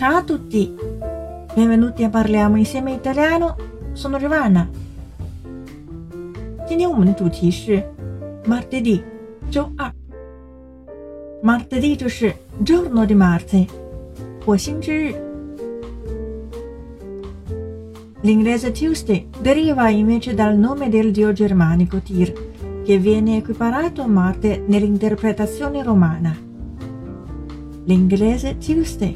Ciao a tutti, benvenuti a Parliamo insieme italiano. Sono Giovanna。今天我们的主题是 martedì，周二。martedì 就是 giorno di Marte，火星之日。L'inglese Tuesday deriva invece dal nome del dio germanico Tyr, che viene equiparato a Marte nell'interpretazione romana. L'inglese Tuesday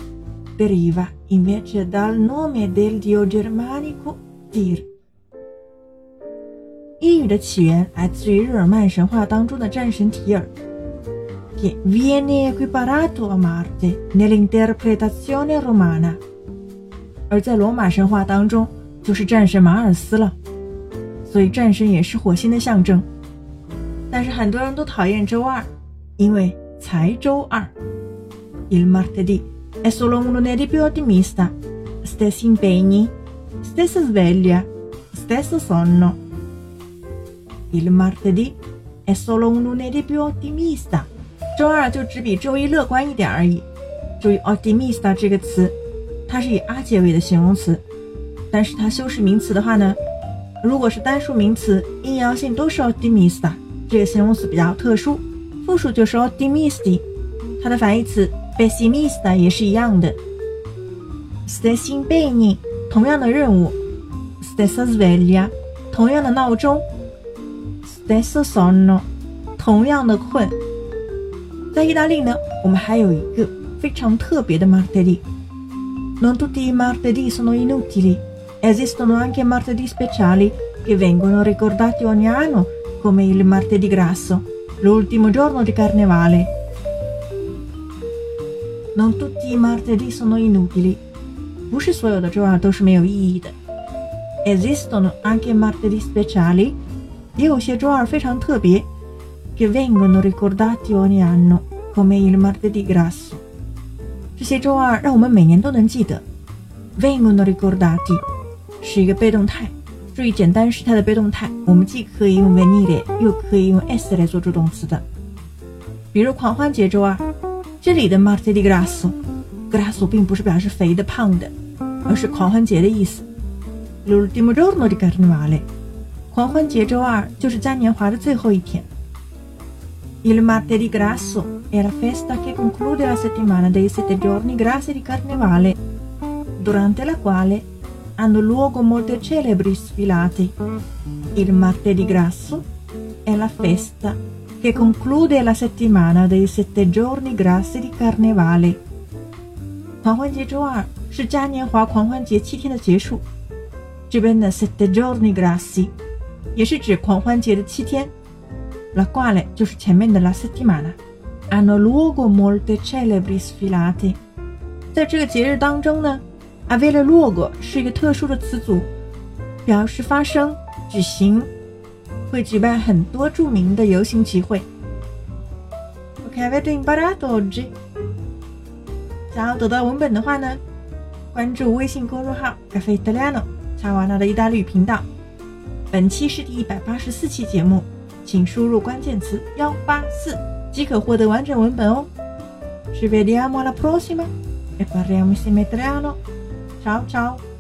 deriva invece dal nome del dio germanico Tyr。英语的起源来自于日耳曼神话当中的战神提尔，che viene equiparato a Marte nell'interpretazione romana。而在罗马神话当中。就是战神马尔斯了，所以战神也是火星的象征。但是很多人都讨厌周二，因为才周二。Il martedì è solo un lunedì più ottimista, stessi impegni, stessa sveglia, stesso sonno. Il martedì è solo un lunedì più ottimista，周二就只比周一乐观一点而已。注意 ottimista 这个词，它是以 a 结尾的形容词。但是它修饰名词的话呢，如果是单数名词，阴阳性都是 optimista，这个形容词比较特殊。复数就是 ottimisti，它的反义词 pessimista 也是一样的。Stessi impegni，同样的任务；stessa sveglia，同样的闹钟；stesso sonno，同样的困。在意大利呢，我们还有一个非常特别的 martedì。Non tutti i martedì sono inutili。Esistono anche martedì speciali che vengono ricordati ogni anno, come il martedì grasso, l'ultimo giorno di carnevale. Non tutti i martedì sono inutili. 不是所有的周二都是没有意义的。Esistono anche martedì speciali，也有些周二非常特别，che vengono ricordati ogni anno come il martedì grasso。这些周二让我们每年都能记得。Vengono ricordati 是一个被动态，注意简单时态的被动态，我们既可以用 venire，又可以用 s 来做助动词的。比如狂欢节周二， 这里的 martedì grasso，grasso 并不是表示肥的、胖的，而是狂欢节的意思。L'ultimo giorno di carnevale，狂欢节周二就是嘉年华的最后一天。Il martedì grasso è la festa che conclude la settimana dei sette giorni grassi di carnevale, durante la quale hanno luogo molte celebri sfilate. Il martedì grasso è la festa che conclude la settimana dei sette giorni grassi di carnevale. 狂欢节周二是嘉年华狂欢节七天的结束。这边的 sette giorni grassi 也是指狂欢节的七天。La quale 就是前面的 la settimana。Hanno luogo molte celebri sfilate。在这个节日当中呢。Avere luogo 是一个特殊的词组，表示发生、举行， 会举办很多著名的游行集会。OK，avete imparato oggi？想要得到文本的话呢，关注微信公众号 “Cafe Italiano” 查瓦纳的意大利语频道。本期是第一百八十四期节目，请输入关键词幺八四即可获得完整文本哦。Ci vediamo alla prossima e parliamo insieme italiano. Ciao ciao!